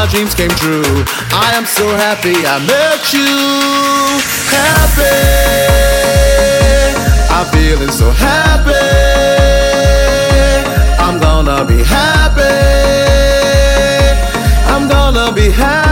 my dreams came true. I am so happy I met you. Happy, I'm feeling so happy. I'm gonna be happy. I'm gonna be happy.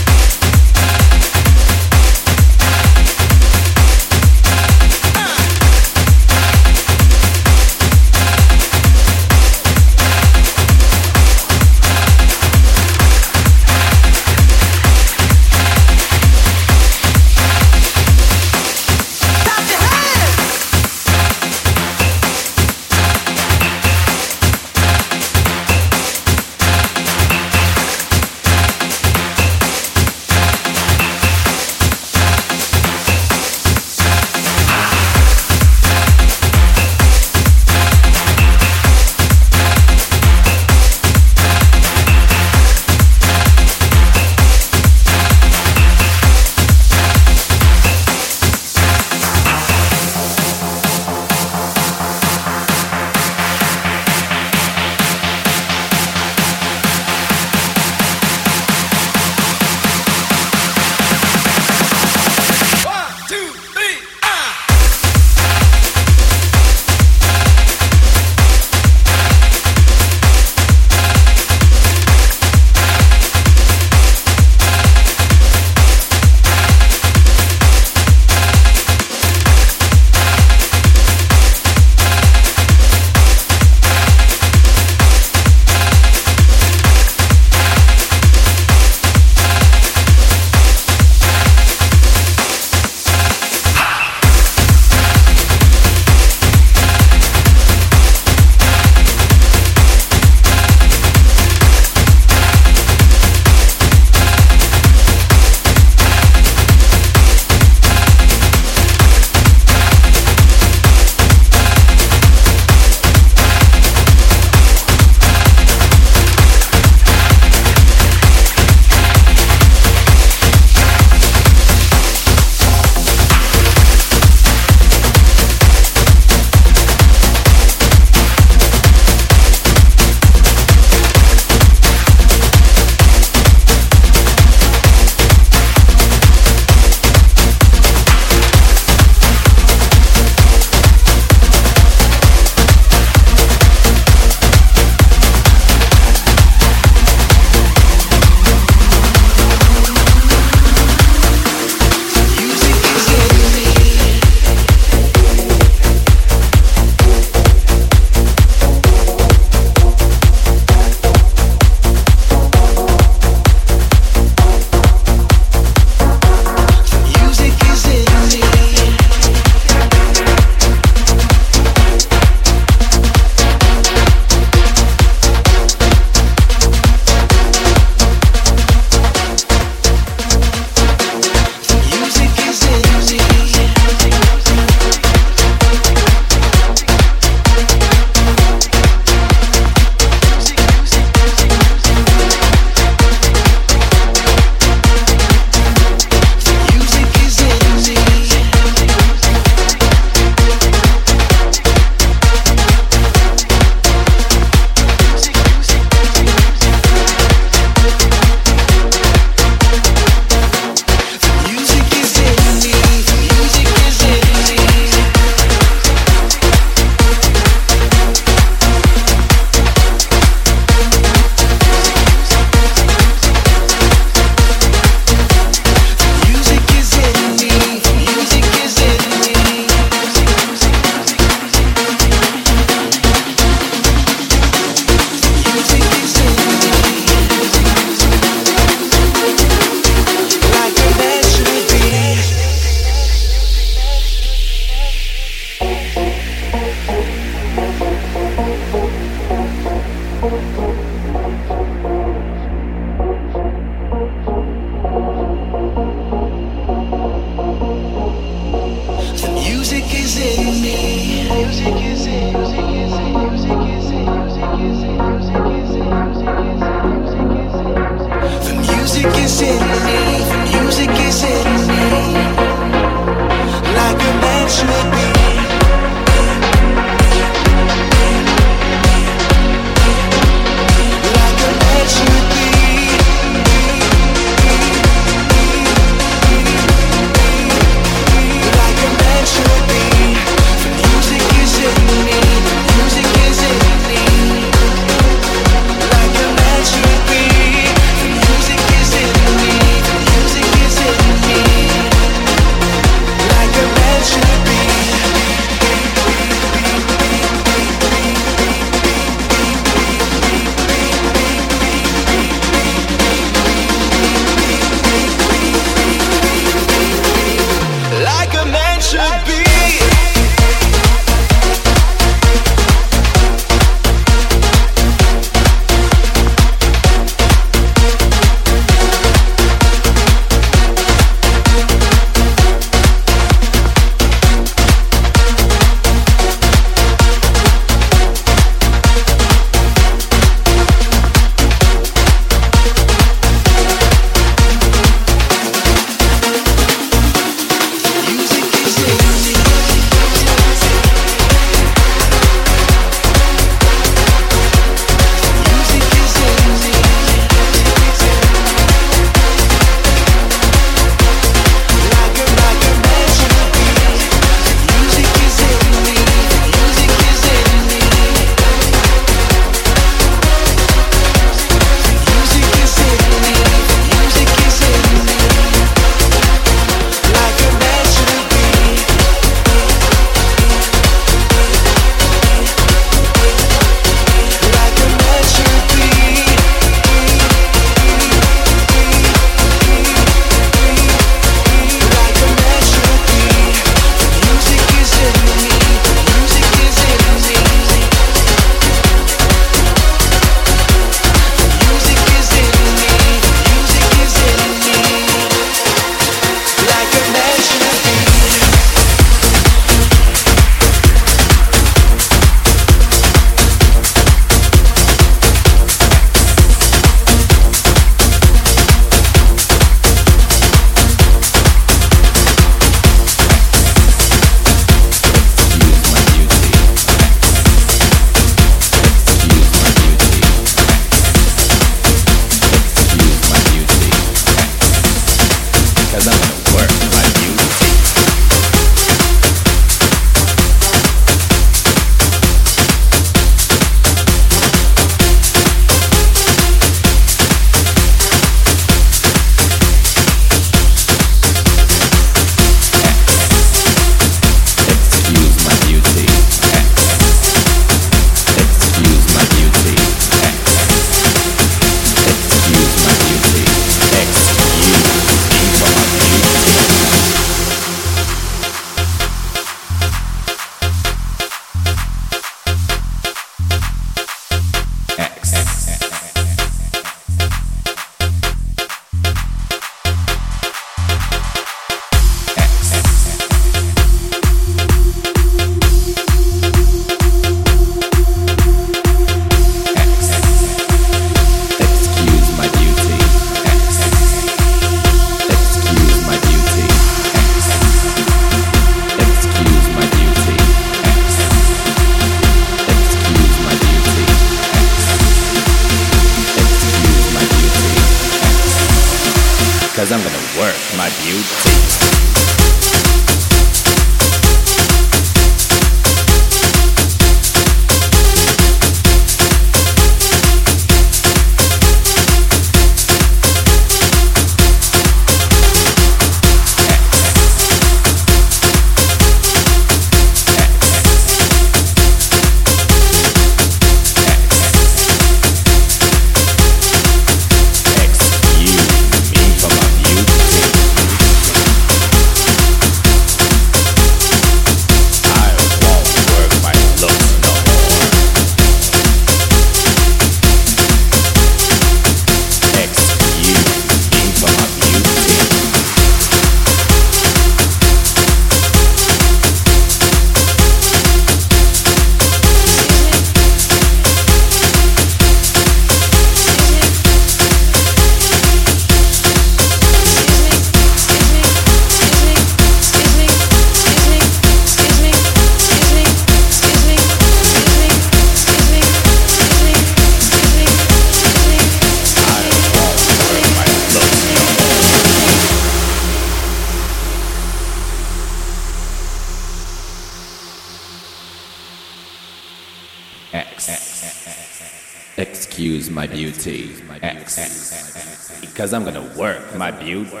Cause I'm gonna work. My beauty, my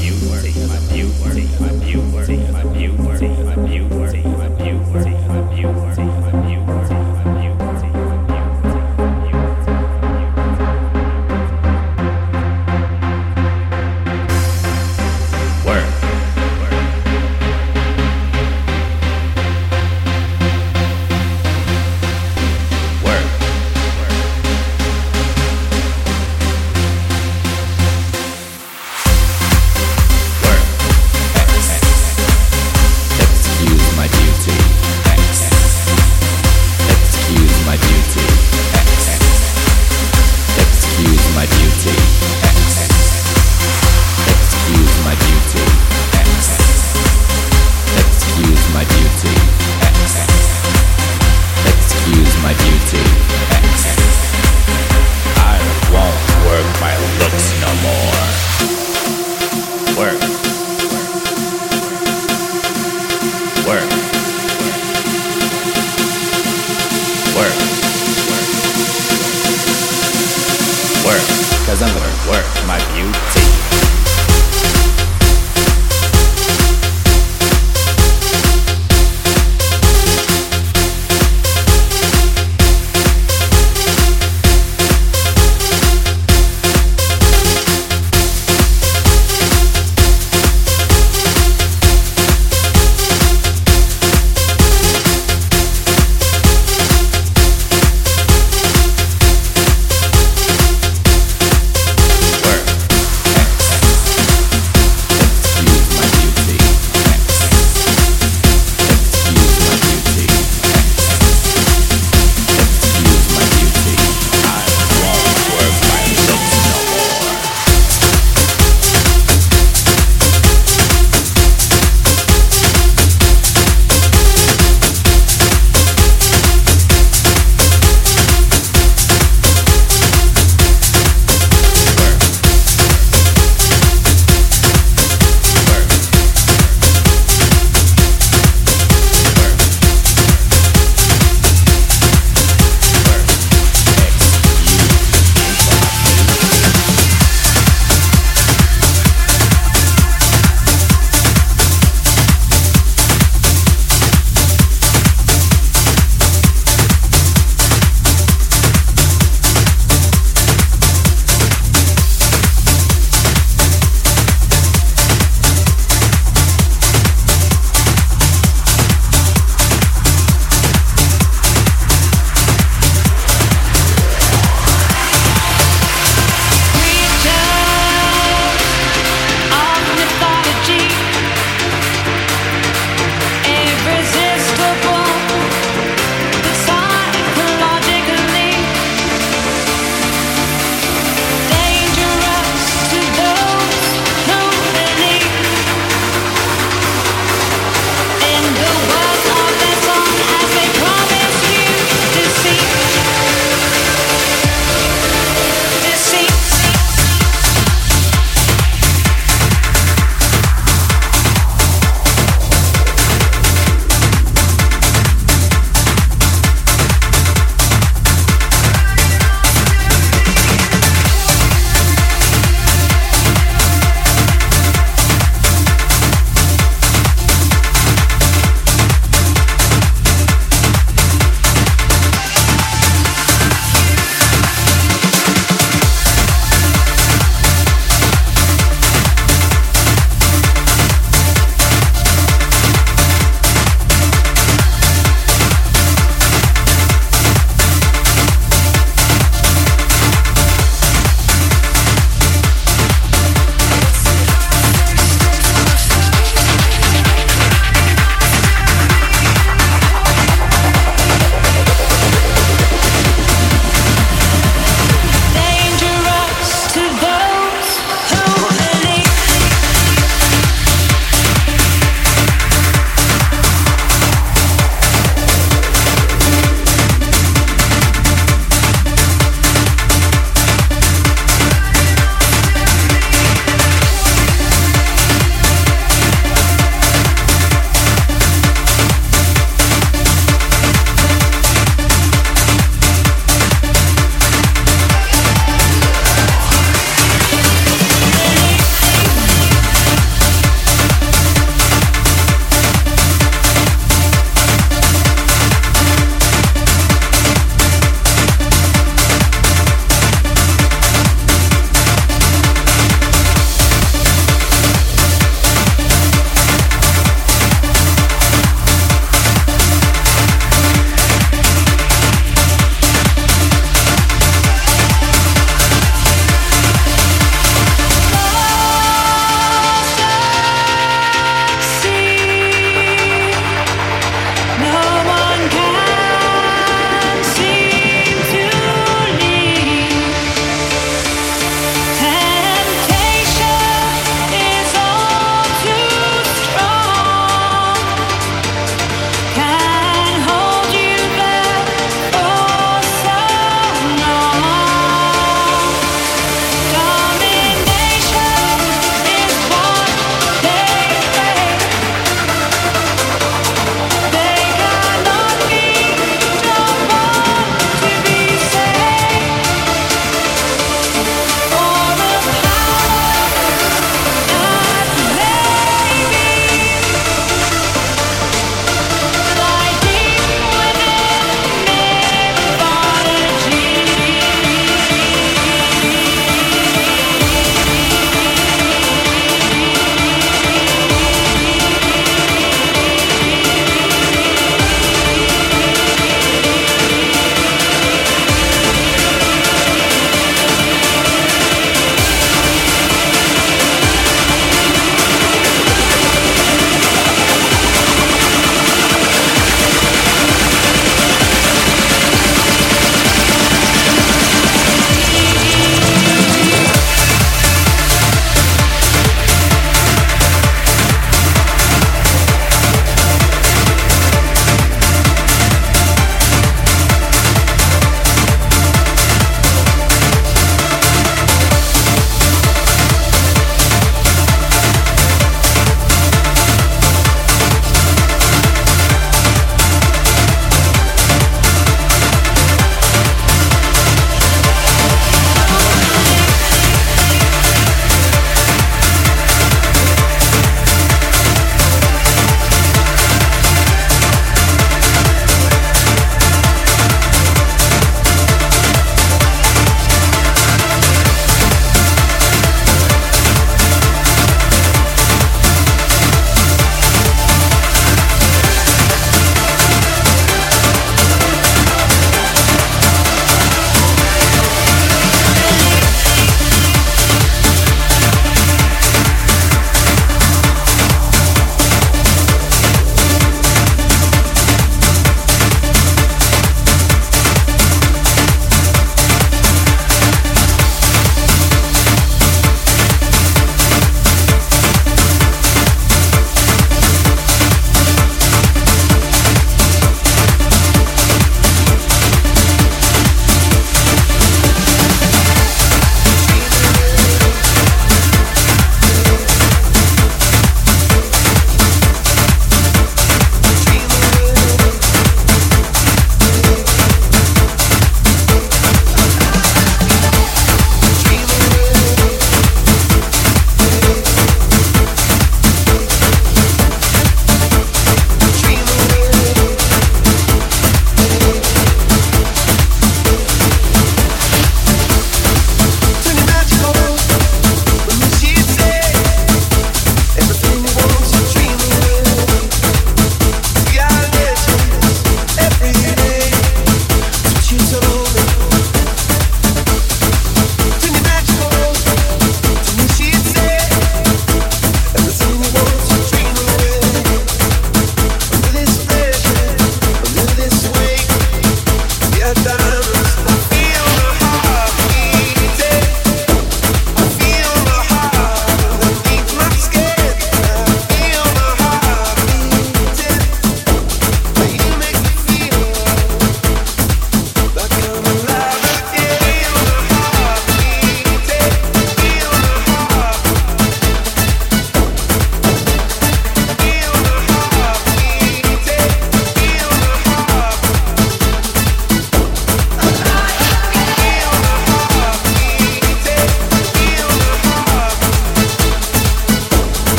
beauty,